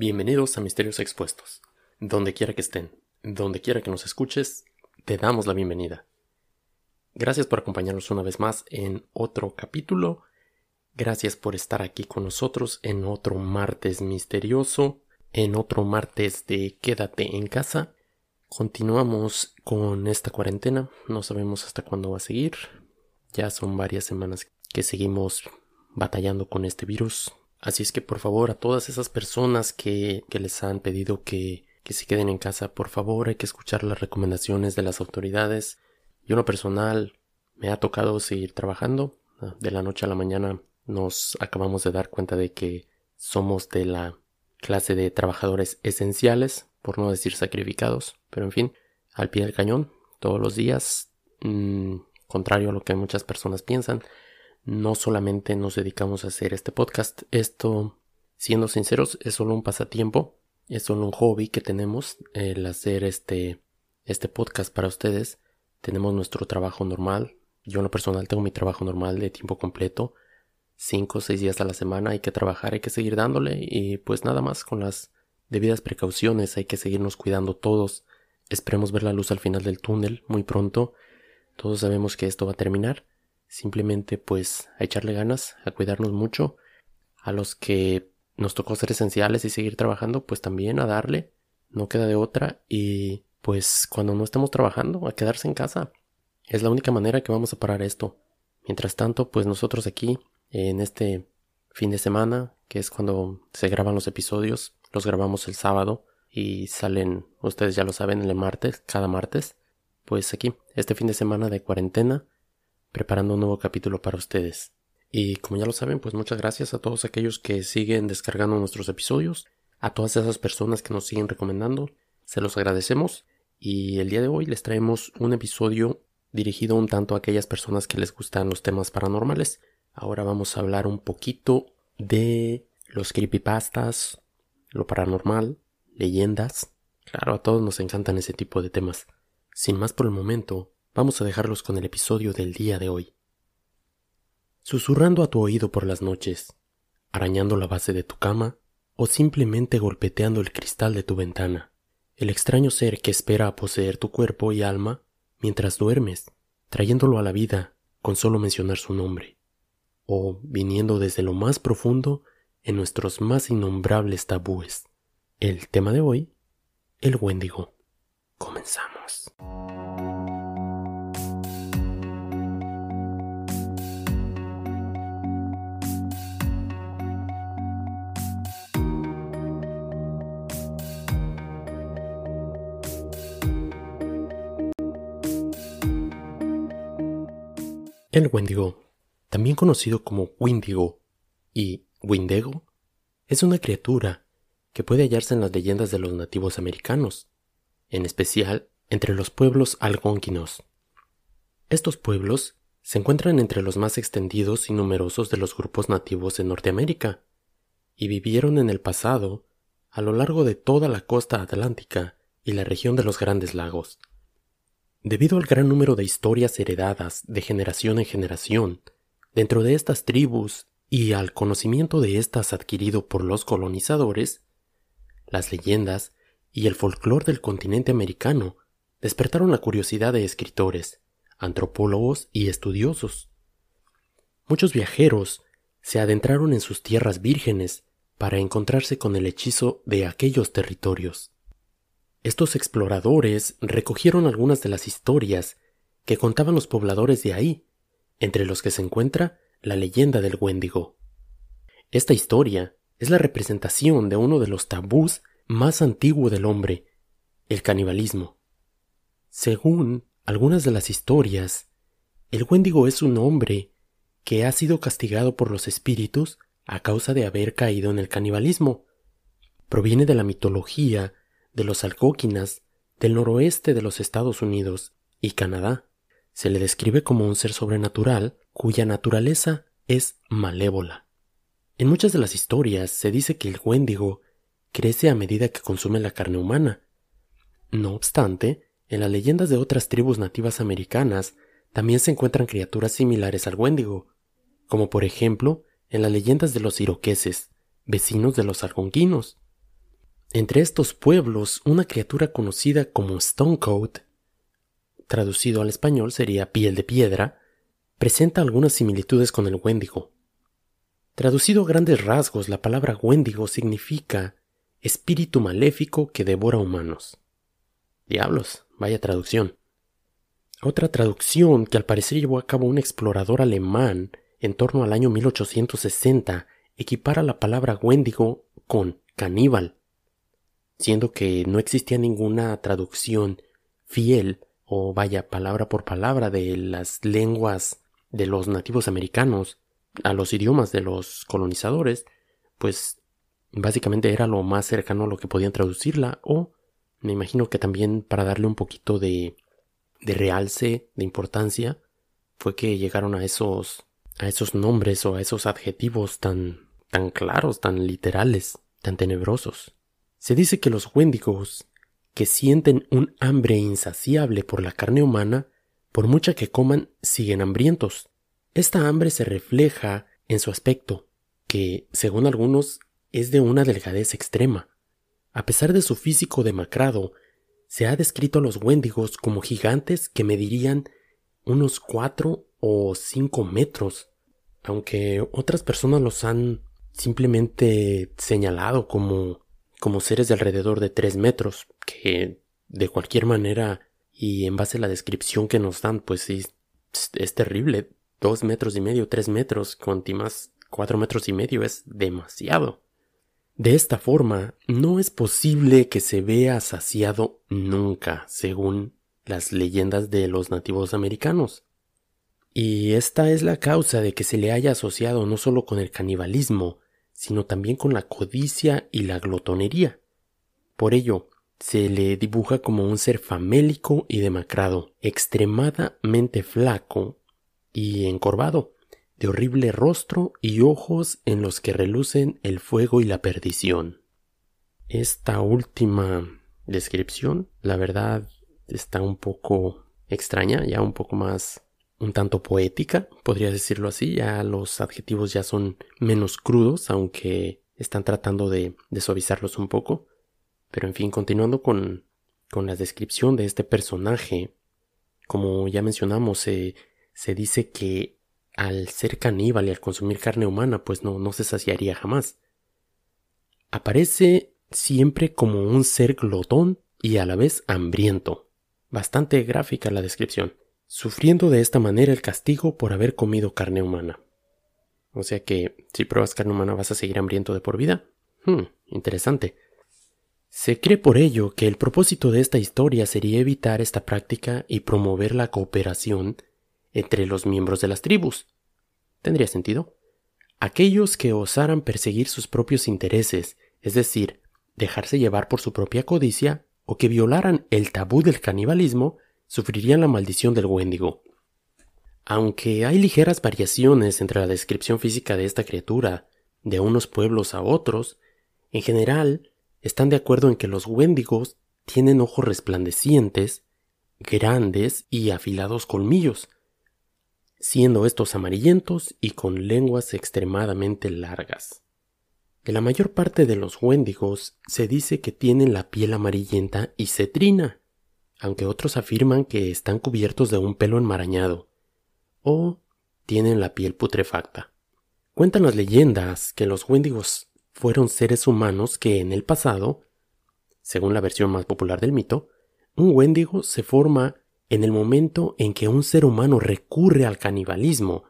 Bienvenidos a Misterios Expuestos. Donde quiera que estén, donde quiera que nos escuches, te damos la bienvenida. Gracias por acompañarnos una vez más en otro capítulo. Gracias por estar aquí con nosotros en otro martes misterioso, en otro martes de quédate en casa. Continuamos con esta cuarentena, no sabemos hasta cuándo va a seguir. Ya son varias semanas que seguimos batallando con este virus, Así es que por favor a todas esas personas que, que les han pedido que, que se queden en casa, por favor hay que escuchar las recomendaciones de las autoridades. Yo en lo personal me ha tocado seguir trabajando. De la noche a la mañana nos acabamos de dar cuenta de que somos de la clase de trabajadores esenciales, por no decir sacrificados, pero en fin, al pie del cañón, todos los días, mm, contrario a lo que muchas personas piensan, no solamente nos dedicamos a hacer este podcast, esto, siendo sinceros, es solo un pasatiempo, es solo un hobby que tenemos, el hacer este, este podcast para ustedes. Tenemos nuestro trabajo normal, yo en lo personal tengo mi trabajo normal de tiempo completo, cinco o seis días a la semana hay que trabajar, hay que seguir dándole y pues nada más con las debidas precauciones hay que seguirnos cuidando todos. Esperemos ver la luz al final del túnel muy pronto. Todos sabemos que esto va a terminar Simplemente pues a echarle ganas, a cuidarnos mucho. A los que nos tocó ser esenciales y seguir trabajando, pues también a darle. No queda de otra. Y pues cuando no estemos trabajando, a quedarse en casa. Es la única manera que vamos a parar esto. Mientras tanto, pues nosotros aquí, en este fin de semana, que es cuando se graban los episodios, los grabamos el sábado y salen, ustedes ya lo saben, el martes, cada martes. Pues aquí, este fin de semana de cuarentena, preparando un nuevo capítulo para ustedes. Y como ya lo saben, pues muchas gracias a todos aquellos que siguen descargando nuestros episodios, a todas esas personas que nos siguen recomendando, se los agradecemos y el día de hoy les traemos un episodio dirigido un tanto a aquellas personas que les gustan los temas paranormales. Ahora vamos a hablar un poquito de los creepypastas, lo paranormal, leyendas. Claro, a todos nos encantan ese tipo de temas. Sin más por el momento, vamos a dejarlos con el episodio del día de hoy. Susurrando a tu oído por las noches, arañando la base de tu cama o simplemente golpeteando el cristal de tu ventana, el extraño ser que espera a poseer tu cuerpo y alma mientras duermes, trayéndolo a la vida con solo mencionar su nombre, o viniendo desde lo más profundo en nuestros más innombrables tabúes. El tema de hoy, el Wendigo. Comenzamos. El Wendigo, también conocido como Windigo y Windego, es una criatura que puede hallarse en las leyendas de los nativos americanos, en especial entre los pueblos algonquinos. Estos pueblos se encuentran entre los más extendidos y numerosos de los grupos nativos en Norteamérica, y vivieron en el pasado a lo largo de toda la costa atlántica y la región de los Grandes Lagos. Debido al gran número de historias heredadas de generación en generación dentro de estas tribus y al conocimiento de estas adquirido por los colonizadores, las leyendas y el folclore del continente americano despertaron la curiosidad de escritores, antropólogos y estudiosos. Muchos viajeros se adentraron en sus tierras vírgenes para encontrarse con el hechizo de aquellos territorios. Estos exploradores recogieron algunas de las historias que contaban los pobladores de ahí, entre los que se encuentra la leyenda del Wendigo. Esta historia es la representación de uno de los tabús más antiguos del hombre, el canibalismo. Según algunas de las historias, el Wendigo es un hombre que ha sido castigado por los espíritus a causa de haber caído en el canibalismo. Proviene de la mitología de los alcóquinas del noroeste de los Estados Unidos y Canadá. Se le describe como un ser sobrenatural cuya naturaleza es malévola. En muchas de las historias se dice que el Wendigo crece a medida que consume la carne humana. No obstante, en las leyendas de otras tribus nativas americanas también se encuentran criaturas similares al Wendigo, como por ejemplo en las leyendas de los iroqueses, vecinos de los algonquinos. Entre estos pueblos una criatura conocida como Stonecoat, traducido al español sería piel de piedra, presenta algunas similitudes con el Wendigo. Traducido a grandes rasgos, la palabra Wendigo significa espíritu maléfico que devora humanos. Diablos, vaya traducción. Otra traducción que al parecer llevó a cabo un explorador alemán en torno al año 1860 equipara la palabra Wendigo con caníbal, siendo que no existía ninguna traducción fiel o vaya palabra por palabra de las lenguas de los nativos americanos a los idiomas de los colonizadores, pues básicamente era lo más cercano a lo que podían traducirla o me imagino que también para darle un poquito de, de realce, de importancia, fue que llegaron a esos a esos nombres o a esos adjetivos tan tan claros, tan literales, tan tenebrosos. Se dice que los Wendigos, que sienten un hambre insaciable por la carne humana, por mucha que coman, siguen hambrientos. Esta hambre se refleja en su aspecto, que, según algunos, es de una delgadez extrema. A pesar de su físico demacrado, se ha descrito a los Wendigos como gigantes que medirían unos cuatro o cinco metros, aunque otras personas los han simplemente señalado como, como seres de alrededor de tres metros, que de cualquier manera y en base a la descripción que nos dan, pues es, es terrible. Dos metros y medio, tres metros, con más cuatro metros y medio es demasiado. De esta forma, no es posible que se vea saciado nunca, según las leyendas de los nativos americanos. Y esta es la causa de que se le haya asociado no solo con el canibalismo, sino también con la codicia y la glotonería. Por ello, se le dibuja como un ser famélico y demacrado, extremadamente flaco y encorvado, de horrible rostro y ojos en los que relucen el fuego y la perdición. Esta última descripción, la verdad, está un poco extraña, ya un poco más un tanto poética, podría decirlo así, ya los adjetivos ya son menos crudos, aunque están tratando de, suavizarlos un poco. Pero en fin, continuando con, con la descripción de este personaje, como ya mencionamos, se, se dice que al ser caníbal y al consumir carne humana, pues no, no se saciaría jamás. Aparece siempre como un ser glotón y a la vez hambriento. Bastante gráfica la descripción sufriendo de esta manera el castigo por haber comido carne humana. O sea que si pruebas carne humana vas a seguir hambriento de por vida. Hmm, interesante. Se cree por ello que el propósito de esta historia sería evitar esta práctica y promover la cooperación entre los miembros de las tribus. ¿Tendría sentido? Aquellos que osaran perseguir sus propios intereses, es decir, dejarse llevar por su propia codicia, o que violaran el tabú del canibalismo, sufrirían la maldición del Wendigo. Aunque hay ligeras variaciones entre la descripción física de esta criatura de unos pueblos a otros, en general están de acuerdo en que los Wendigos tienen ojos resplandecientes, grandes y afilados colmillos, siendo estos amarillentos y con lenguas extremadamente largas. De la mayor parte de los Wendigos se dice que tienen la piel amarillenta y cetrina, aunque otros afirman que están cubiertos de un pelo enmarañado o tienen la piel putrefacta. Cuentan las leyendas que los Wendigos fueron seres humanos que en el pasado, según la versión más popular del mito, un Wendigo se forma en el momento en que un ser humano recurre al canibalismo,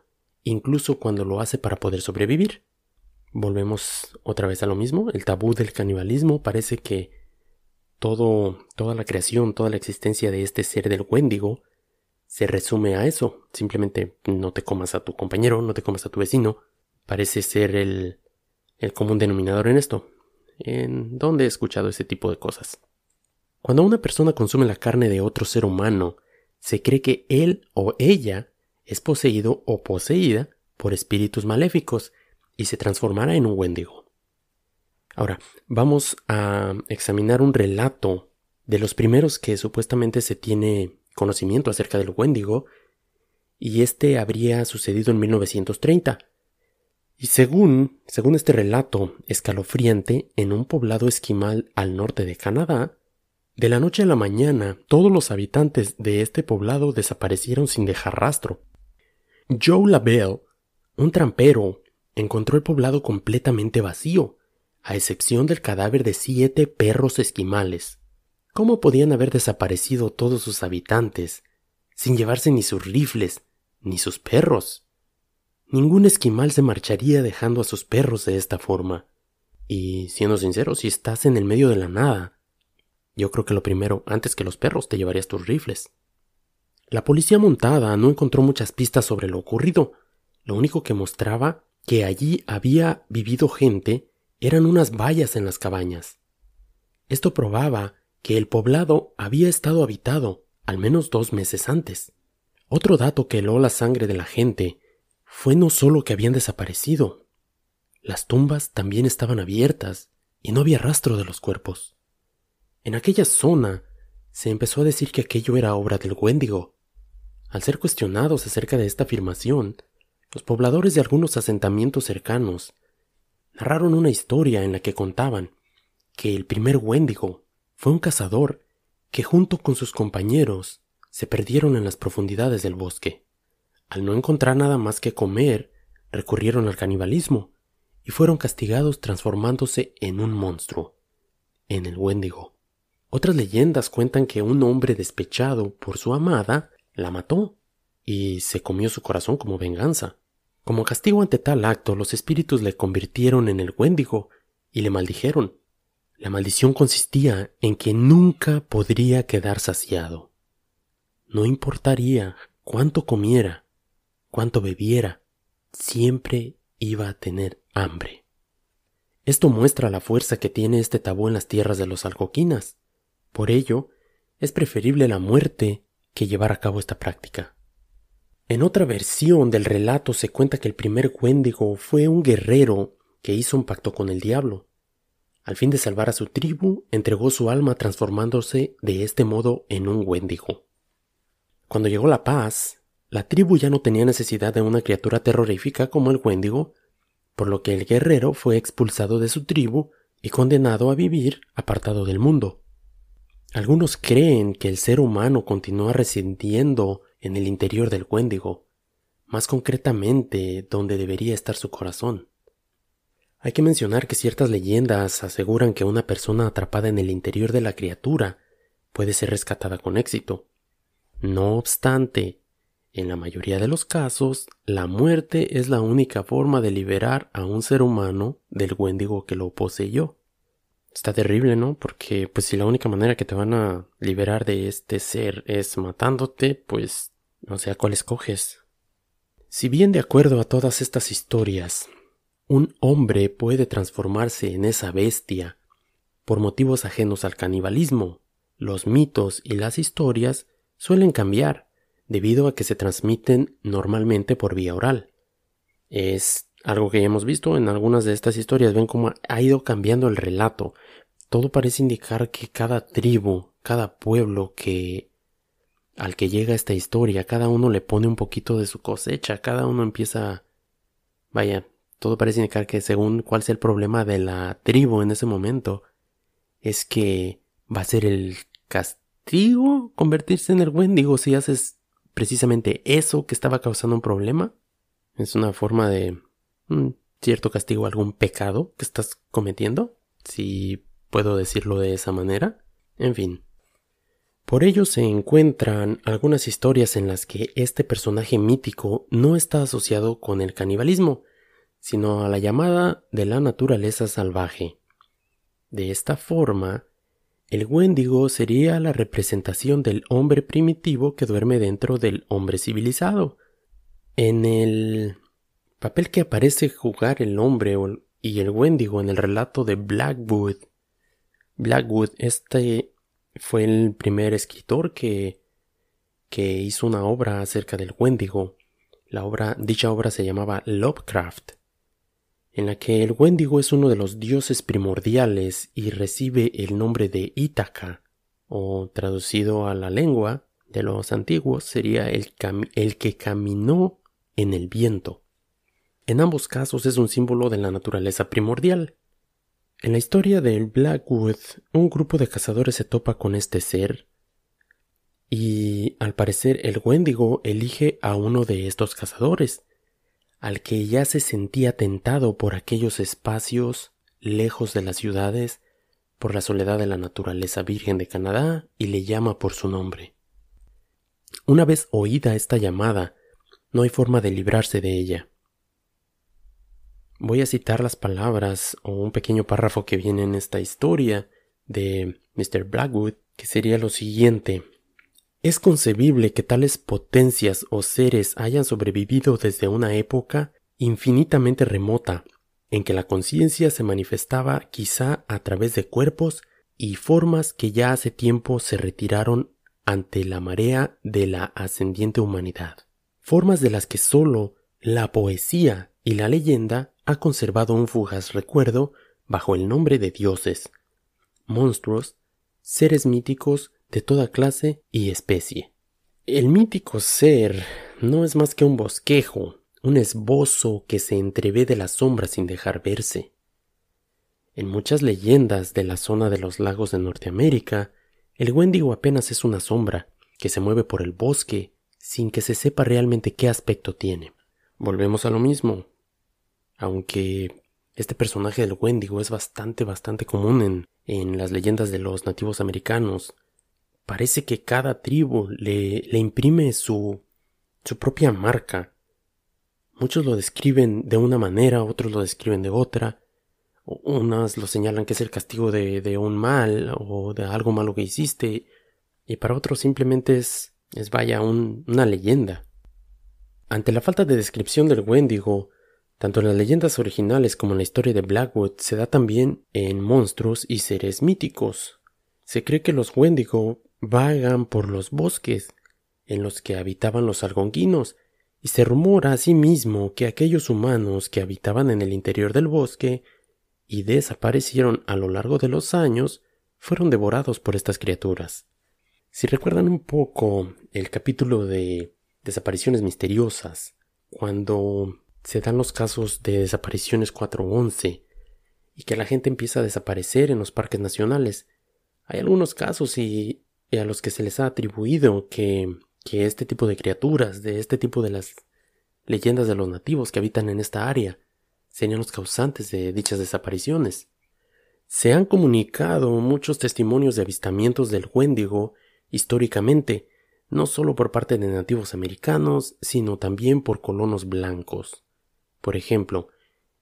incluso cuando lo hace para poder sobrevivir. Volvemos otra vez a lo mismo, el tabú del canibalismo parece que todo, toda la creación, toda la existencia de este ser del Wendigo se resume a eso. Simplemente no te comas a tu compañero, no te comas a tu vecino. Parece ser el, el común denominador en esto. ¿En dónde he escuchado ese tipo de cosas? Cuando una persona consume la carne de otro ser humano, se cree que él o ella es poseído o poseída por espíritus maléficos y se transformará en un Wendigo. Ahora, vamos a examinar un relato de los primeros que supuestamente se tiene conocimiento acerca del Wendigo, y este habría sucedido en 1930. Y según, según este relato escalofriante, en un poblado esquimal al norte de Canadá, de la noche a la mañana todos los habitantes de este poblado desaparecieron sin dejar rastro. Joe Labelle, un trampero, encontró el poblado completamente vacío, a excepción del cadáver de siete perros esquimales. ¿Cómo podían haber desaparecido todos sus habitantes sin llevarse ni sus rifles ni sus perros? Ningún esquimal se marcharía dejando a sus perros de esta forma. Y, siendo sincero, si estás en el medio de la nada, yo creo que lo primero, antes que los perros, te llevarías tus rifles. La policía montada no encontró muchas pistas sobre lo ocurrido. Lo único que mostraba que allí había vivido gente eran unas vallas en las cabañas. Esto probaba que el poblado había estado habitado al menos dos meses antes. Otro dato que heló la sangre de la gente fue no solo que habían desaparecido, las tumbas también estaban abiertas y no había rastro de los cuerpos. En aquella zona se empezó a decir que aquello era obra del Wendigo. Al ser cuestionados acerca de esta afirmación, los pobladores de algunos asentamientos cercanos narraron una historia en la que contaban que el primer Wendigo fue un cazador que junto con sus compañeros se perdieron en las profundidades del bosque. Al no encontrar nada más que comer, recurrieron al canibalismo y fueron castigados transformándose en un monstruo, en el Wendigo. Otras leyendas cuentan que un hombre despechado por su amada la mató y se comió su corazón como venganza. Como castigo ante tal acto, los espíritus le convirtieron en el Wendigo y le maldijeron. La maldición consistía en que nunca podría quedar saciado. No importaría cuánto comiera, cuanto bebiera, siempre iba a tener hambre. Esto muestra la fuerza que tiene este tabú en las tierras de los alcoquinas. Por ello, es preferible la muerte que llevar a cabo esta práctica. En otra versión del relato se cuenta que el primer Wendigo fue un guerrero que hizo un pacto con el diablo. Al fin de salvar a su tribu, entregó su alma transformándose de este modo en un Wendigo. Cuando llegó la paz, la tribu ya no tenía necesidad de una criatura terrorífica como el Wendigo, por lo que el guerrero fue expulsado de su tribu y condenado a vivir apartado del mundo. Algunos creen que el ser humano continúa residiendo en el interior del Wendigo, más concretamente donde debería estar su corazón. Hay que mencionar que ciertas leyendas aseguran que una persona atrapada en el interior de la criatura puede ser rescatada con éxito. No obstante, en la mayoría de los casos, la muerte es la única forma de liberar a un ser humano del Wendigo que lo poseyó. Está terrible, ¿no? Porque pues si la única manera que te van a liberar de este ser es matándote, pues no sé a cuál escoges. Si bien de acuerdo a todas estas historias, un hombre puede transformarse en esa bestia por motivos ajenos al canibalismo, los mitos y las historias suelen cambiar debido a que se transmiten normalmente por vía oral. Es algo que ya hemos visto en algunas de estas historias, ven cómo ha ido cambiando el relato. Todo parece indicar que cada tribu, cada pueblo que al que llega esta historia, cada uno le pone un poquito de su cosecha, cada uno empieza vaya, todo parece indicar que según cuál sea el problema de la tribu en ese momento, es que va a ser el castigo convertirse en el Wendigo si haces precisamente eso que estaba causando un problema. Es una forma de un cierto castigo a algún pecado que estás cometiendo, si puedo decirlo de esa manera. En fin. Por ello se encuentran algunas historias en las que este personaje mítico no está asociado con el canibalismo, sino a la llamada de la naturaleza salvaje. De esta forma, el Wendigo sería la representación del hombre primitivo que duerme dentro del hombre civilizado. En el papel que aparece jugar el hombre y el Wendigo en el relato de Blackwood. Blackwood, este fue el primer escritor que, que hizo una obra acerca del Wendigo. La obra, dicha obra se llamaba Lovecraft en la que el Wendigo es uno de los dioses primordiales y recibe el nombre de Ítaca, o traducido a la lengua de los antiguos sería el, el que caminó en el viento. En ambos casos es un símbolo de la naturaleza primordial. En la historia del Blackwood, un grupo de cazadores se topa con este ser y al parecer el Wendigo elige a uno de estos cazadores, al que ya se sentía tentado por aquellos espacios lejos de las ciudades, por la soledad de la naturaleza virgen de Canadá, y le llama por su nombre. Una vez oída esta llamada, no hay forma de librarse de ella. Voy a citar las palabras o un pequeño párrafo que viene en esta historia de Mr. Blackwood, que sería lo siguiente. Es concebible que tales potencias o seres hayan sobrevivido desde una época infinitamente remota, en que la conciencia se manifestaba quizá a través de cuerpos y formas que ya hace tiempo se retiraron ante la marea de la ascendiente humanidad, formas de las que sólo la poesía y la leyenda ha conservado un fugaz recuerdo bajo el nombre de dioses, monstruos, seres míticos de toda clase y especie. El mítico ser no es más que un bosquejo, un esbozo que se entrevé de la sombra sin dejar verse. En muchas leyendas de la zona de los lagos de Norteamérica, el Wendigo apenas es una sombra que se mueve por el bosque sin que se sepa realmente qué aspecto tiene. Volvemos a lo mismo aunque este personaje del Wendigo es bastante, bastante común en, en las leyendas de los nativos americanos. Parece que cada tribu le, le imprime su, su propia marca. Muchos lo describen de una manera, otros lo describen de otra. Unas lo señalan que es el castigo de, de un mal o de algo malo que hiciste. Y para otros simplemente es, es vaya, un, una leyenda. Ante la falta de descripción del Wendigo, tanto en las leyendas originales como en la historia de Blackwood se da también en monstruos y seres míticos. Se cree que los Wendigo vagan por los bosques en los que habitaban los algonquinos, y se rumora asimismo que aquellos humanos que habitaban en el interior del bosque y desaparecieron a lo largo de los años fueron devorados por estas criaturas. Si recuerdan un poco el capítulo de desapariciones misteriosas, cuando se dan los casos de desapariciones 411 y que la gente empieza a desaparecer en los parques nacionales. Hay algunos casos y, a los que se les ha atribuido que, que este tipo de criaturas, de este tipo de las leyendas de los nativos que habitan en esta área, serían los causantes de dichas desapariciones. Se han comunicado muchos testimonios de avistamientos del Wendigo históricamente, no solo por parte de nativos americanos, sino también por colonos blancos. Por ejemplo,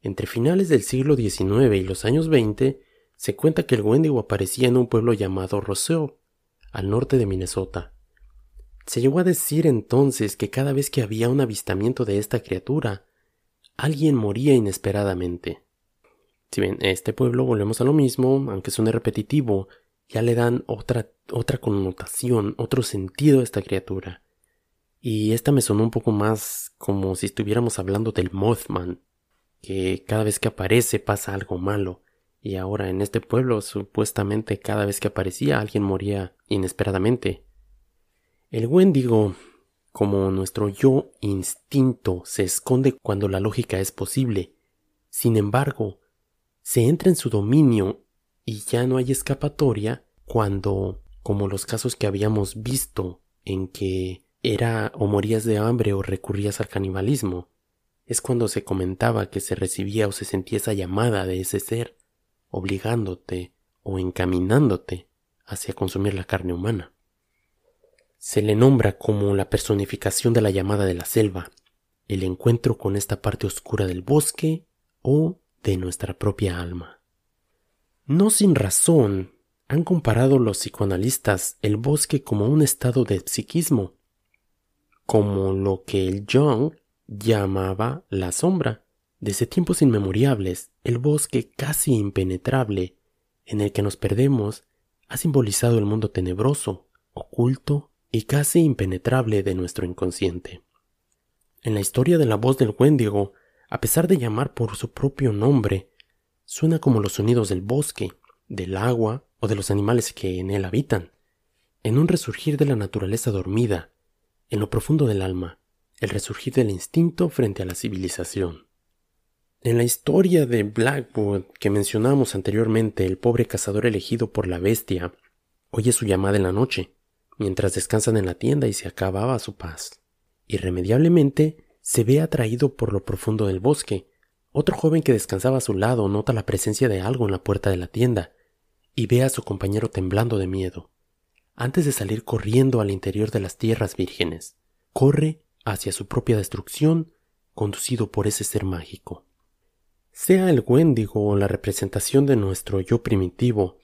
entre finales del siglo XIX y los años 20, se cuenta que el Wendigo aparecía en un pueblo llamado Roseau, al norte de Minnesota. Se llegó a decir entonces que cada vez que había un avistamiento de esta criatura, alguien moría inesperadamente. Si bien este pueblo volvemos a lo mismo, aunque suene repetitivo, ya le dan otra, otra connotación, otro sentido a esta criatura. Y esta me sonó un poco más como si estuviéramos hablando del Mothman, que cada vez que aparece pasa algo malo. Y ahora en este pueblo supuestamente cada vez que aparecía alguien moría inesperadamente. El Wendigo, como nuestro yo instinto, se esconde cuando la lógica es posible. Sin embargo, se entra en su dominio y ya no hay escapatoria cuando, como los casos que habíamos visto, en que era o morías de hambre o recurrías al canibalismo. Es cuando se comentaba que se recibía o se sentía esa llamada de ese ser, obligándote o encaminándote hacia consumir la carne humana. Se le nombra como la personificación de la llamada de la selva, el encuentro con esta parte oscura del bosque o de nuestra propia alma. No sin razón han comparado los psicoanalistas el bosque como un estado de psiquismo, como lo que el Jung llamaba la sombra. Desde tiempos inmemoriales, el bosque casi impenetrable en el que nos perdemos ha simbolizado el mundo tenebroso, oculto y casi impenetrable de nuestro inconsciente. En la historia de la voz del Wendigo, a pesar de llamar por su propio nombre, suena como los sonidos del bosque, del agua o de los animales que en él habitan, en un resurgir de la naturaleza dormida, en lo profundo del alma, el resurgir del instinto frente a la civilización. En la historia de Blackwood que mencionamos anteriormente, el pobre cazador elegido por la bestia oye su llamada en la noche, mientras descansan en la tienda y se acababa su paz. Irremediablemente se ve atraído por lo profundo del bosque. Otro joven que descansaba a su lado nota la presencia de algo en la puerta de la tienda y ve a su compañero temblando de miedo. Antes de salir corriendo al interior de las tierras vírgenes, corre hacia su propia destrucción, conducido por ese ser mágico. Sea el Wendigo o la representación de nuestro yo primitivo,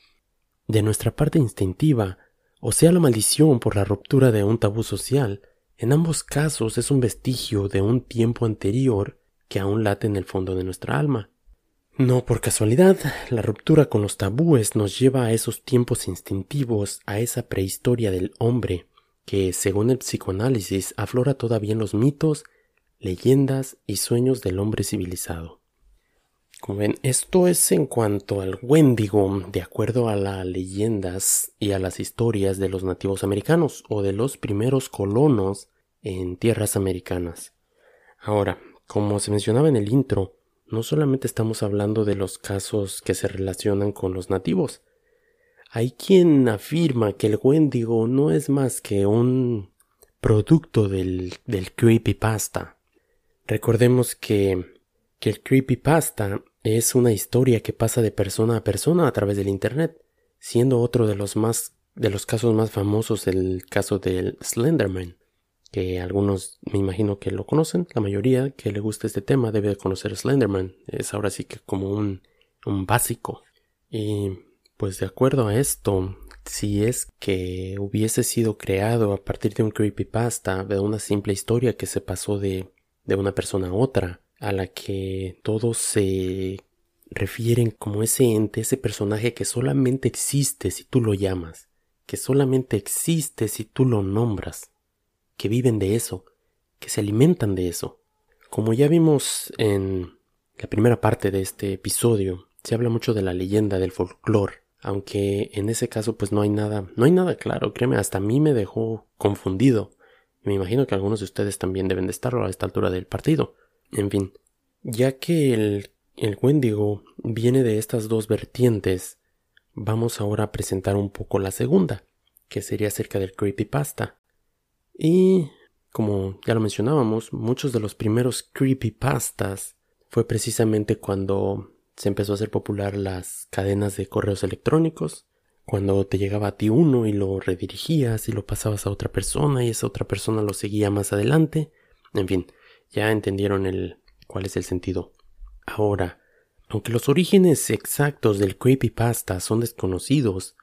de nuestra parte instintiva, o sea la maldición por la ruptura de un tabú social, en ambos casos es un vestigio de un tiempo anterior que aún late en el fondo de nuestra alma. No por casualidad, la ruptura con los tabúes nos lleva a esos tiempos instintivos, a esa prehistoria del hombre, que, según el psicoanálisis, aflora todavía en los mitos, leyendas y sueños del hombre civilizado. Como ven, esto es en cuanto al Wendigo, de acuerdo a las leyendas y a las historias de los nativos americanos o de los primeros colonos en tierras americanas. Ahora, como se mencionaba en el intro, no solamente estamos hablando de los casos que se relacionan con los nativos. Hay quien afirma que el Wendigo no es más que un producto del, del creepypasta. Recordemos que, que el creepypasta es una historia que pasa de persona a persona a través del Internet, siendo otro de los más de los casos más famosos el caso del Slenderman, que algunos me imagino que lo conocen, la mayoría que le gusta este tema debe conocer Slenderman, es ahora sí que como un, un básico. Y pues de acuerdo a esto, si es que hubiese sido creado a partir de un creepypasta, de una simple historia que se pasó de, de una persona a otra, a la que todos se refieren como ese ente, ese personaje que solamente existe si tú lo llamas, que solamente existe si tú lo nombras, que viven de eso, que se alimentan de eso. Como ya vimos en la primera parte de este episodio, se habla mucho de la leyenda del folclore, aunque en ese caso pues no hay nada, no hay nada claro, créeme, hasta a mí me dejó confundido. Me imagino que algunos de ustedes también deben de estarlo a esta altura del partido. En fin, ya que el, el Wendigo viene de estas dos vertientes, vamos ahora a presentar un poco la segunda, que sería acerca del creepypasta. Y, como ya lo mencionábamos, muchos de los primeros creepypastas fue precisamente cuando se empezó a hacer popular las cadenas de correos electrónicos, cuando te llegaba a ti uno y lo redirigías y lo pasabas a otra persona y esa otra persona lo seguía más adelante. En fin, ya entendieron el, cuál es el sentido. Ahora, aunque los orígenes exactos del creepypasta son desconocidos,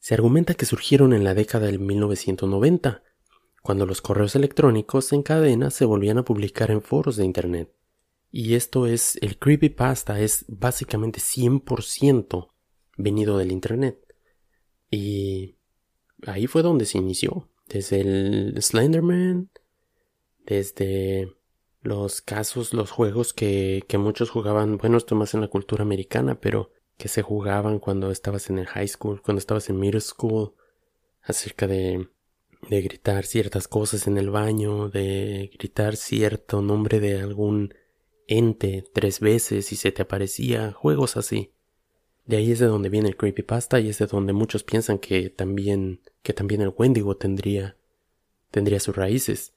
se argumenta que surgieron en la década del 1990, cuando los correos electrónicos en cadena se volvían a publicar en foros de Internet. Y esto es, el creepypasta es básicamente 100% venido del Internet. Y ahí fue donde se inició, desde el Slenderman, desde los casos, los juegos que, que muchos jugaban, bueno, esto más en la cultura americana, pero que se jugaban cuando estabas en el high school, cuando estabas en middle school, acerca de, de gritar ciertas cosas en el baño, de gritar cierto nombre de algún ente tres veces y se te aparecía, juegos así. De ahí es de donde viene el creepypasta y es de donde muchos piensan que también, que también el Wendigo tendría, tendría sus raíces.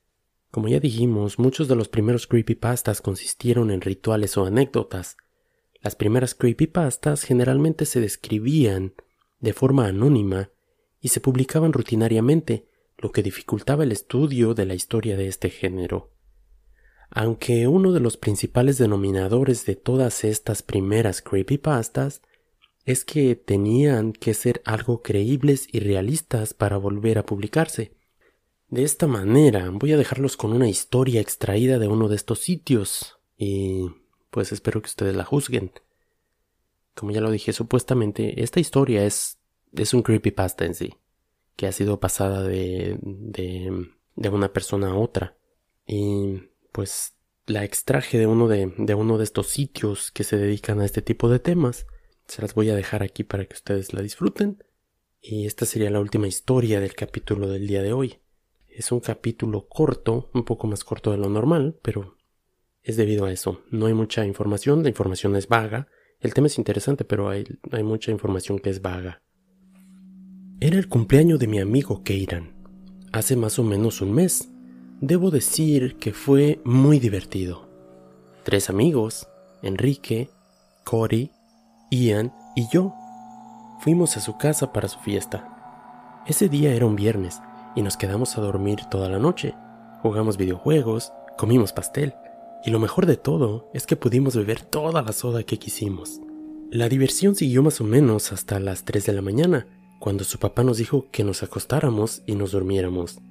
Como ya dijimos, muchos de los primeros creepypastas consistieron en rituales o anécdotas. Las primeras creepypastas generalmente se describían de forma anónima y se publicaban rutinariamente, lo que dificultaba el estudio de la historia de este género. Aunque uno de los principales denominadores de todas estas primeras creepypastas es que tenían que ser algo creíbles y realistas para volver a publicarse. De esta manera voy a dejarlos con una historia extraída de uno de estos sitios y pues espero que ustedes la juzguen. Como ya lo dije, supuestamente esta historia es, es un creepypasta en sí, que ha sido pasada de, de, de una persona a otra. Y pues la extraje de uno de, de uno de estos sitios que se dedican a este tipo de temas. Se las voy a dejar aquí para que ustedes la disfruten. Y esta sería la última historia del capítulo del día de hoy. Es un capítulo corto, un poco más corto de lo normal, pero es debido a eso. No hay mucha información, la información es vaga. El tema es interesante, pero hay, hay mucha información que es vaga. Era el cumpleaños de mi amigo Keiran, hace más o menos un mes. Debo decir que fue muy divertido. Tres amigos, Enrique, Cory, Ian y yo, fuimos a su casa para su fiesta. Ese día era un viernes y nos quedamos a dormir toda la noche. Jugamos videojuegos, comimos pastel y lo mejor de todo es que pudimos beber toda la soda que quisimos. La diversión siguió más o menos hasta las 3 de la mañana, cuando su papá nos dijo que nos acostáramos y nos durmiéramos.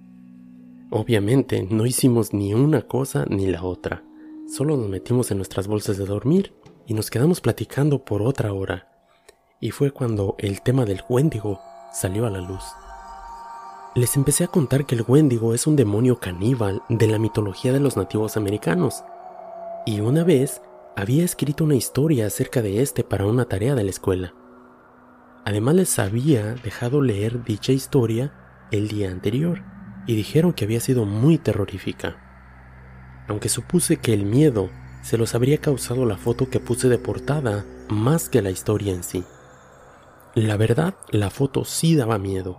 Obviamente no hicimos ni una cosa ni la otra, solo nos metimos en nuestras bolsas de dormir y nos quedamos platicando por otra hora. Y fue cuando el tema del Wendigo salió a la luz. Les empecé a contar que el Wendigo es un demonio caníbal de la mitología de los nativos americanos y una vez había escrito una historia acerca de este para una tarea de la escuela. Además les había dejado leer dicha historia el día anterior y dijeron que había sido muy terrorífica. Aunque supuse que el miedo se los habría causado la foto que puse de portada más que la historia en sí. La verdad, la foto sí daba miedo.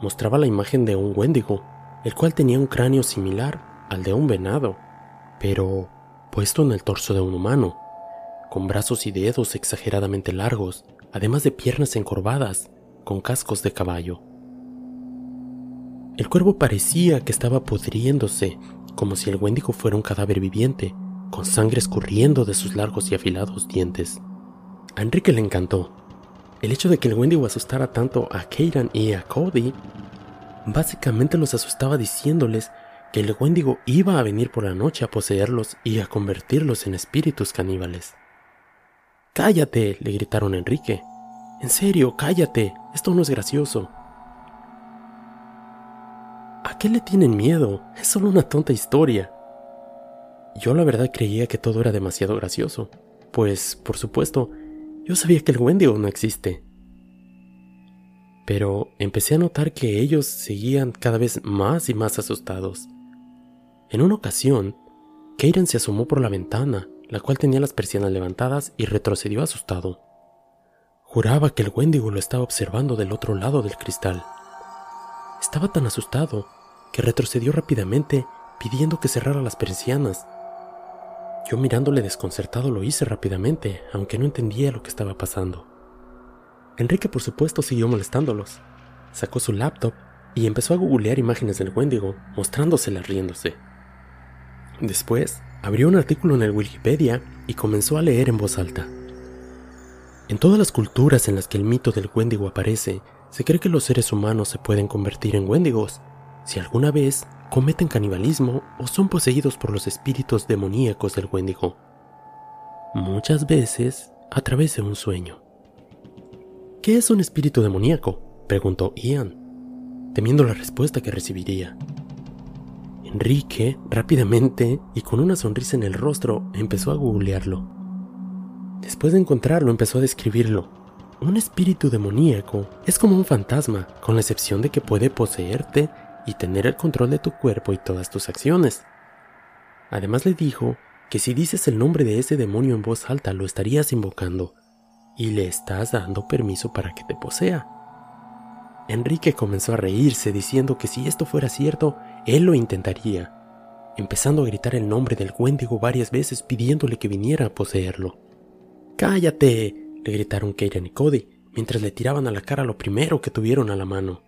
Mostraba la imagen de un Wendigo, el cual tenía un cráneo similar al de un venado, pero puesto en el torso de un humano, con brazos y dedos exageradamente largos, además de piernas encorvadas, con cascos de caballo. El cuervo parecía que estaba pudriéndose, como si el Wendigo fuera un cadáver viviente, con sangre escurriendo de sus largos y afilados dientes. A Enrique le encantó. El hecho de que el Wendigo asustara tanto a Keiran y a Cody, básicamente los asustaba diciéndoles que el Wendigo iba a venir por la noche a poseerlos y a convertirlos en espíritus caníbales. Cállate, le gritaron a Enrique. En serio, cállate, esto no es gracioso. ¿A qué le tienen miedo? Es solo una tonta historia. Yo la verdad creía que todo era demasiado gracioso, pues, por supuesto, yo sabía que el Wendigo no existe. Pero empecé a notar que ellos seguían cada vez más y más asustados. En una ocasión, Keiran se asomó por la ventana, la cual tenía las persianas levantadas, y retrocedió asustado. Juraba que el Wendigo lo estaba observando del otro lado del cristal. Estaba tan asustado que retrocedió rápidamente pidiendo que cerrara las persianas. Yo mirándole desconcertado lo hice rápidamente, aunque no entendía lo que estaba pasando. Enrique por supuesto siguió molestándolos. Sacó su laptop y empezó a googlear imágenes del Wendigo, mostrándoselas riéndose. Después, abrió un artículo en el Wikipedia y comenzó a leer en voz alta. En todas las culturas en las que el mito del Wendigo aparece, se cree que los seres humanos se pueden convertir en Wendigos si alguna vez cometen canibalismo o son poseídos por los espíritus demoníacos del Wendigo. Muchas veces a través de un sueño. ¿Qué es un espíritu demoníaco? preguntó Ian, temiendo la respuesta que recibiría. Enrique, rápidamente y con una sonrisa en el rostro, empezó a googlearlo. Después de encontrarlo, empezó a describirlo. Un espíritu demoníaco es como un fantasma, con la excepción de que puede poseerte y tener el control de tu cuerpo y todas tus acciones. Además le dijo que si dices el nombre de ese demonio en voz alta lo estarías invocando y le estás dando permiso para que te posea. Enrique comenzó a reírse diciendo que si esto fuera cierto, él lo intentaría, empezando a gritar el nombre del Wendigo varias veces pidiéndole que viniera a poseerlo. ¡Cállate! le gritaron Keiran y Cody mientras le tiraban a la cara lo primero que tuvieron a la mano.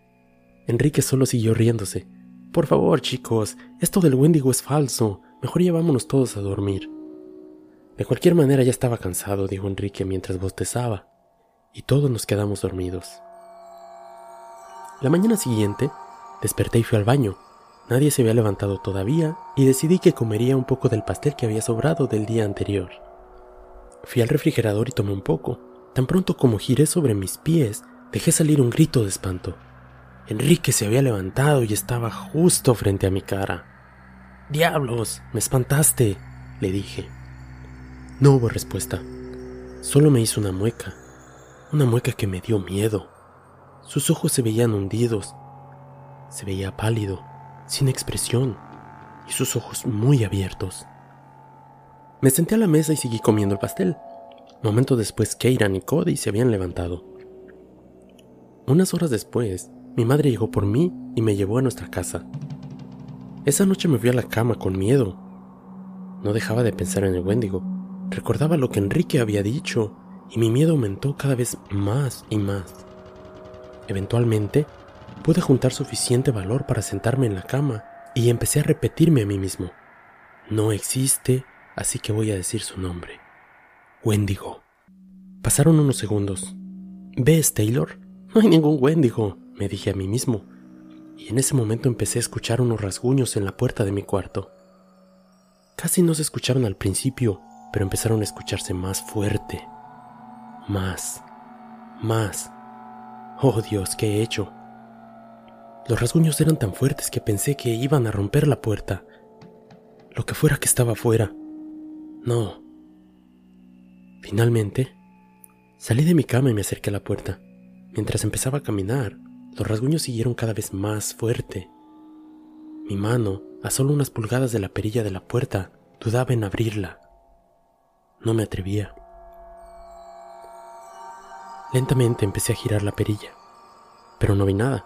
Enrique solo siguió riéndose. Por favor, chicos, esto del Wendigo es falso. Mejor llevámonos todos a dormir. De cualquier manera ya estaba cansado, dijo Enrique mientras bostezaba, y todos nos quedamos dormidos. La mañana siguiente, desperté y fui al baño. Nadie se había levantado todavía y decidí que comería un poco del pastel que había sobrado del día anterior. Fui al refrigerador y tomé un poco. Tan pronto como giré sobre mis pies, dejé salir un grito de espanto. Enrique se había levantado y estaba justo frente a mi cara. ¡Diablos! ¡Me espantaste! le dije. No hubo respuesta. Solo me hizo una mueca. Una mueca que me dio miedo. Sus ojos se veían hundidos. Se veía pálido, sin expresión, y sus ojos muy abiertos. Me senté a la mesa y seguí comiendo el pastel. Momentos después, Keiran y Cody se habían levantado. Unas horas después, mi madre llegó por mí y me llevó a nuestra casa. Esa noche me fui a la cama con miedo. No dejaba de pensar en el Wendigo. Recordaba lo que Enrique había dicho y mi miedo aumentó cada vez más y más. Eventualmente, pude juntar suficiente valor para sentarme en la cama y empecé a repetirme a mí mismo. No existe, así que voy a decir su nombre. Wendigo. Pasaron unos segundos. ¿Ves, Taylor? No hay ningún Wendigo, me dije a mí mismo. Y en ese momento empecé a escuchar unos rasguños en la puerta de mi cuarto. Casi no se escucharon al principio, pero empezaron a escucharse más fuerte. Más. Más. Oh Dios, ¿qué he hecho? Los rasguños eran tan fuertes que pensé que iban a romper la puerta. Lo que fuera que estaba afuera. No. Finalmente, salí de mi cama y me acerqué a la puerta. Mientras empezaba a caminar, los rasguños siguieron cada vez más fuerte. Mi mano, a solo unas pulgadas de la perilla de la puerta, dudaba en abrirla. No me atrevía. Lentamente empecé a girar la perilla, pero no vi nada.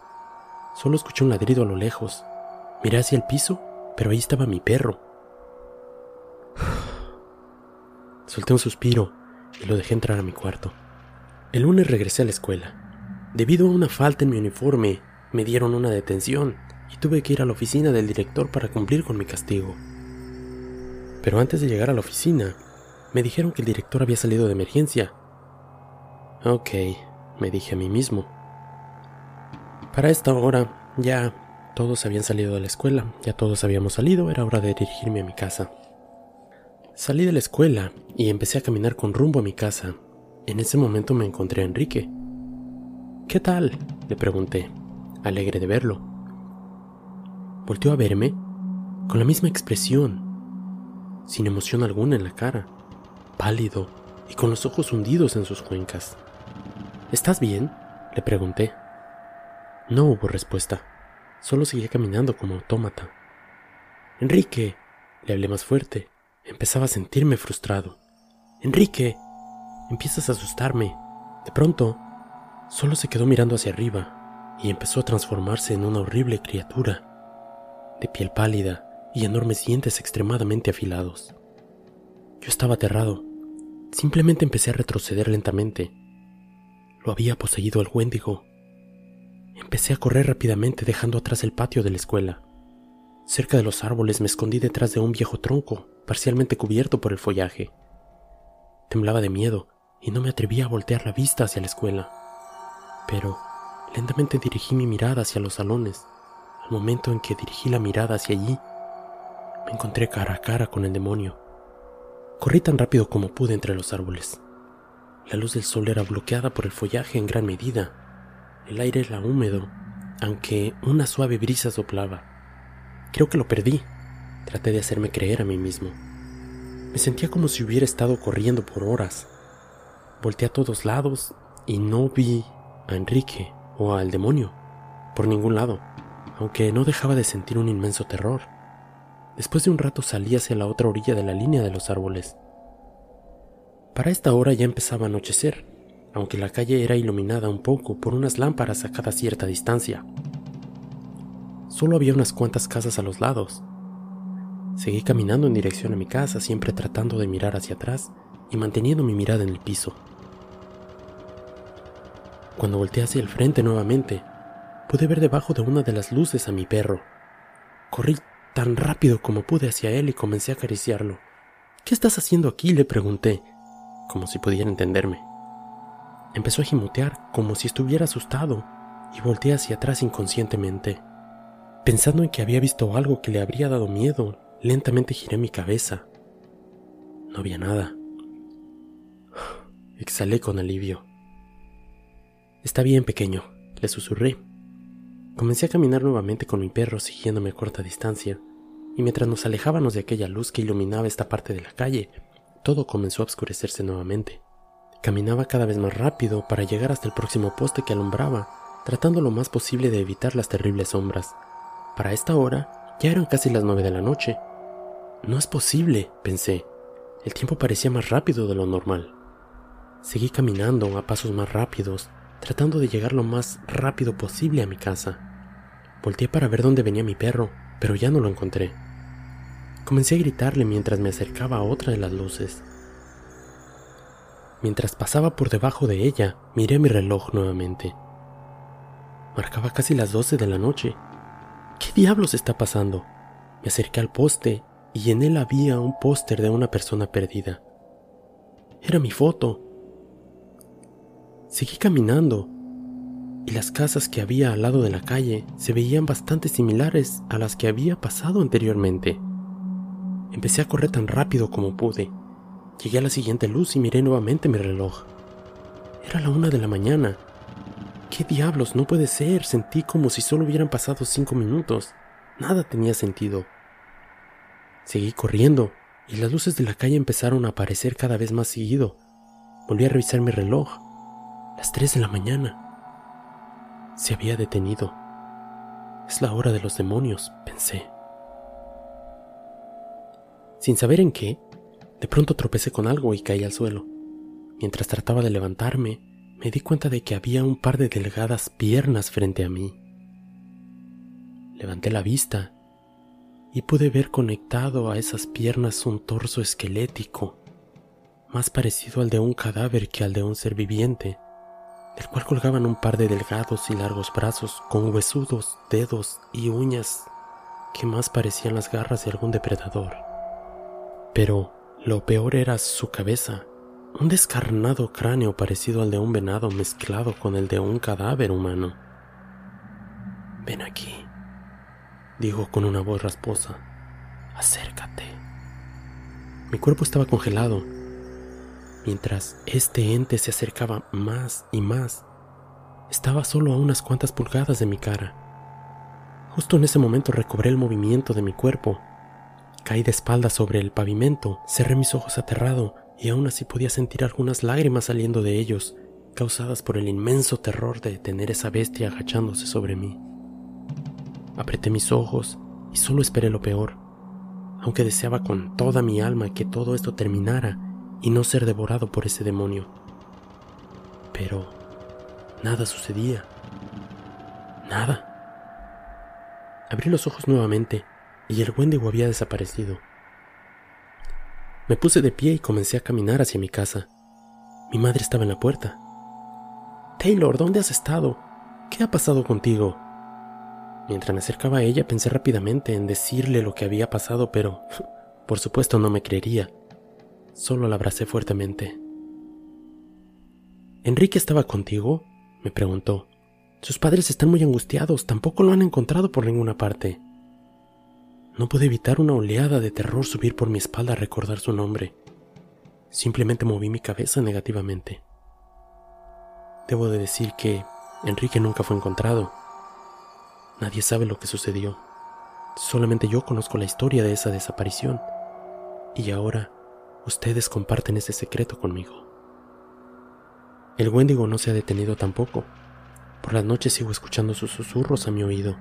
Solo escuché un ladrido a lo lejos. Miré hacia el piso, pero ahí estaba mi perro. Solté un suspiro y lo dejé entrar a mi cuarto. El lunes regresé a la escuela. Debido a una falta en mi uniforme, me dieron una detención y tuve que ir a la oficina del director para cumplir con mi castigo. Pero antes de llegar a la oficina, me dijeron que el director había salido de emergencia. Ok, me dije a mí mismo. Para esta hora ya todos habían salido de la escuela, ya todos habíamos salido, era hora de dirigirme a mi casa. Salí de la escuela y empecé a caminar con rumbo a mi casa. En ese momento me encontré a Enrique. ¿Qué tal? le pregunté, alegre de verlo. Volteó a verme con la misma expresión, sin emoción alguna en la cara, pálido y con los ojos hundidos en sus cuencas. ¿Estás bien? le pregunté. No hubo respuesta. Solo seguía caminando como autómata. Enrique, le hablé más fuerte. Empezaba a sentirme frustrado. Enrique, empiezas a asustarme. De pronto, solo se quedó mirando hacia arriba y empezó a transformarse en una horrible criatura, de piel pálida y enormes dientes extremadamente afilados. Yo estaba aterrado. Simplemente empecé a retroceder lentamente. Lo había poseído el Wendigo. Empecé a correr rápidamente dejando atrás el patio de la escuela. Cerca de los árboles me escondí detrás de un viejo tronco, parcialmente cubierto por el follaje. Temblaba de miedo y no me atrevía a voltear la vista hacia la escuela. Pero lentamente dirigí mi mirada hacia los salones. Al momento en que dirigí la mirada hacia allí, me encontré cara a cara con el demonio. Corrí tan rápido como pude entre los árboles. La luz del sol era bloqueada por el follaje en gran medida. El aire era húmedo, aunque una suave brisa soplaba. Creo que lo perdí. Traté de hacerme creer a mí mismo. Me sentía como si hubiera estado corriendo por horas. Volté a todos lados y no vi a Enrique o al demonio por ningún lado, aunque no dejaba de sentir un inmenso terror. Después de un rato salí hacia la otra orilla de la línea de los árboles. Para esta hora ya empezaba a anochecer, aunque la calle era iluminada un poco por unas lámparas a cada cierta distancia. Solo había unas cuantas casas a los lados. Seguí caminando en dirección a mi casa, siempre tratando de mirar hacia atrás y manteniendo mi mirada en el piso. Cuando volteé hacia el frente nuevamente, pude ver debajo de una de las luces a mi perro. Corrí tan rápido como pude hacia él y comencé a acariciarlo. ¿Qué estás haciendo aquí? le pregunté, como si pudiera entenderme. Empezó a gimotear como si estuviera asustado y volteé hacia atrás inconscientemente. Pensando en que había visto algo que le habría dado miedo, lentamente giré mi cabeza. No había nada. Exhalé con alivio. Está bien, pequeño, le susurré. Comencé a caminar nuevamente con mi perro siguiéndome a corta distancia, y mientras nos alejábamos de aquella luz que iluminaba esta parte de la calle, todo comenzó a oscurecerse nuevamente. Caminaba cada vez más rápido para llegar hasta el próximo poste que alumbraba, tratando lo más posible de evitar las terribles sombras. Para esta hora ya eran casi las nueve de la noche. No es posible, pensé. El tiempo parecía más rápido de lo normal. Seguí caminando a pasos más rápidos, tratando de llegar lo más rápido posible a mi casa. Volteé para ver dónde venía mi perro, pero ya no lo encontré. Comencé a gritarle mientras me acercaba a otra de las luces. Mientras pasaba por debajo de ella, miré mi reloj nuevamente. Marcaba casi las 12 de la noche. ¿Qué diablos está pasando? Me acerqué al poste y en él había un póster de una persona perdida. Era mi foto. Seguí caminando y las casas que había al lado de la calle se veían bastante similares a las que había pasado anteriormente. Empecé a correr tan rápido como pude. Llegué a la siguiente luz y miré nuevamente mi reloj. Era la una de la mañana. ¿Qué diablos? No puede ser. Sentí como si solo hubieran pasado cinco minutos. Nada tenía sentido. Seguí corriendo y las luces de la calle empezaron a aparecer cada vez más seguido. Volví a revisar mi reloj. Las tres de la mañana. Se había detenido. Es la hora de los demonios, pensé. Sin saber en qué, de pronto tropecé con algo y caí al suelo. Mientras trataba de levantarme, me di cuenta de que había un par de delgadas piernas frente a mí. Levanté la vista y pude ver conectado a esas piernas un torso esquelético, más parecido al de un cadáver que al de un ser viviente, del cual colgaban un par de delgados y largos brazos con huesudos dedos y uñas que más parecían las garras de algún depredador. Pero lo peor era su cabeza, un descarnado cráneo parecido al de un venado mezclado con el de un cadáver humano. Ven aquí, dijo con una voz rasposa. Acércate. Mi cuerpo estaba congelado. Mientras este ente se acercaba más y más, estaba solo a unas cuantas pulgadas de mi cara. Justo en ese momento recobré el movimiento de mi cuerpo Caí de espaldas sobre el pavimento, cerré mis ojos aterrado y aún así podía sentir algunas lágrimas saliendo de ellos, causadas por el inmenso terror de tener esa bestia agachándose sobre mí. Apreté mis ojos y solo esperé lo peor, aunque deseaba con toda mi alma que todo esto terminara y no ser devorado por ese demonio. Pero nada sucedía. Nada. Abrí los ojos nuevamente y el Wendigo había desaparecido. Me puse de pie y comencé a caminar hacia mi casa. Mi madre estaba en la puerta. Taylor, ¿dónde has estado? ¿Qué ha pasado contigo? Mientras me acercaba a ella pensé rápidamente en decirle lo que había pasado, pero por supuesto no me creería. Solo la abracé fuertemente. ¿Enrique estaba contigo? me preguntó. Sus padres están muy angustiados, tampoco lo han encontrado por ninguna parte. No pude evitar una oleada de terror subir por mi espalda a recordar su nombre. Simplemente moví mi cabeza negativamente. Debo de decir que Enrique nunca fue encontrado. Nadie sabe lo que sucedió. Solamente yo conozco la historia de esa desaparición. Y ahora ustedes comparten ese secreto conmigo. El Wendigo no se ha detenido tampoco. Por las noches sigo escuchando sus susurros a mi oído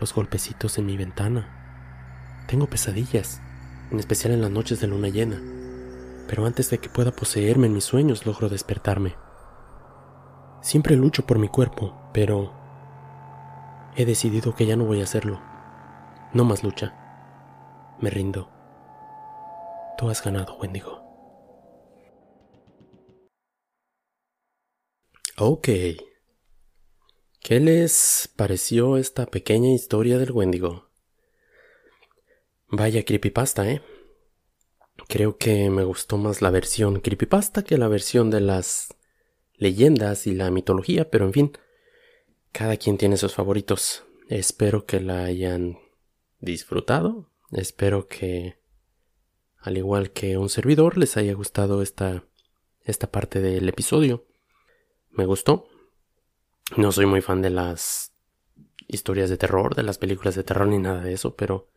los golpecitos en mi ventana. Tengo pesadillas, en especial en las noches de luna llena, pero antes de que pueda poseerme en mis sueños logro despertarme. Siempre lucho por mi cuerpo, pero he decidido que ya no voy a hacerlo. No más lucha. Me rindo. Tú has ganado, Wendigo. Ok. ¿Qué les pareció esta pequeña historia del Wendigo? Vaya creepypasta, ¿eh? Creo que me gustó más la versión creepypasta que la versión de las leyendas y la mitología, pero en fin, cada quien tiene sus favoritos. Espero que la hayan disfrutado. Espero que, al igual que un servidor, les haya gustado esta, esta parte del episodio. Me gustó, no soy muy fan de las historias de terror, de las películas de terror ni nada de eso, pero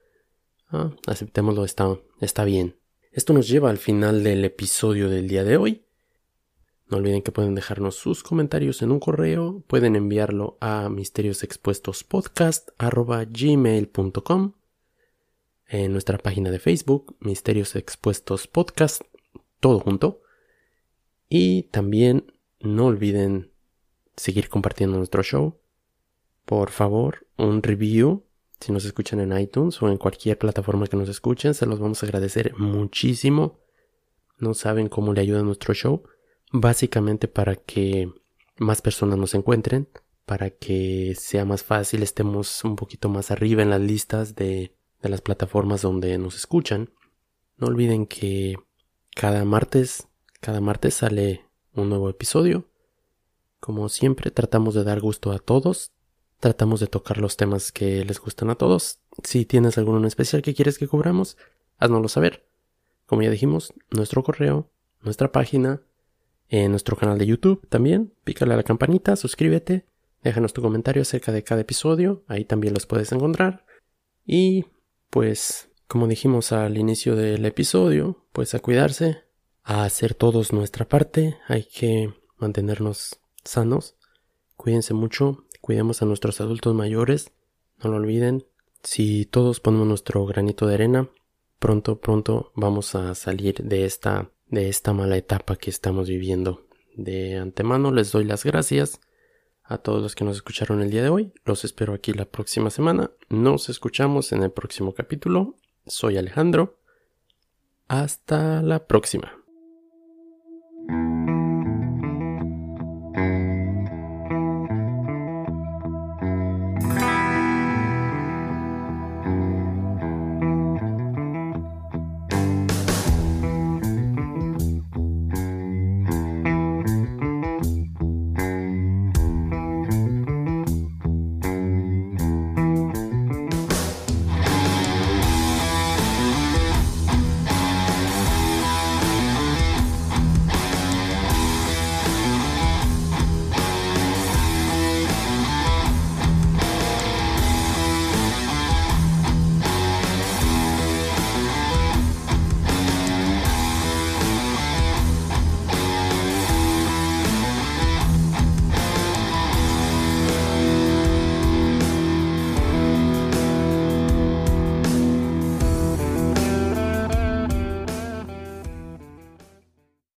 ah, aceptémoslo, está, está bien. Esto nos lleva al final del episodio del día de hoy. No olviden que pueden dejarnos sus comentarios en un correo, pueden enviarlo a misteriosexpuestospodcast.gmail.com en nuestra página de Facebook, Misterios Expuestos Podcast, todo junto. Y también no olviden seguir compartiendo nuestro show. Por favor, un review si nos escuchan en iTunes o en cualquier plataforma que nos escuchen, se los vamos a agradecer muchísimo. No saben cómo le ayuda nuestro show. Básicamente para que más personas nos encuentren, para que sea más fácil, estemos un poquito más arriba en las listas de, de las plataformas donde nos escuchan. No olviden que cada martes, cada martes sale un nuevo episodio. Como siempre, tratamos de dar gusto a todos. Tratamos de tocar los temas que les gustan a todos. Si tienes alguno en especial que quieres que cubramos, haznoslo saber. Como ya dijimos, nuestro correo, nuestra página, en nuestro canal de YouTube también. Pícale a la campanita, suscríbete, déjanos tu comentario acerca de cada episodio, ahí también los puedes encontrar. Y pues, como dijimos al inicio del episodio, pues a cuidarse, a hacer todos nuestra parte, hay que mantenernos sanos. Cuídense mucho, cuidemos a nuestros adultos mayores, no lo olviden. Si todos ponemos nuestro granito de arena, pronto, pronto vamos a salir de esta, de esta mala etapa que estamos viviendo. De antemano les doy las gracias a todos los que nos escucharon el día de hoy. Los espero aquí la próxima semana. Nos escuchamos en el próximo capítulo. Soy Alejandro. Hasta la próxima.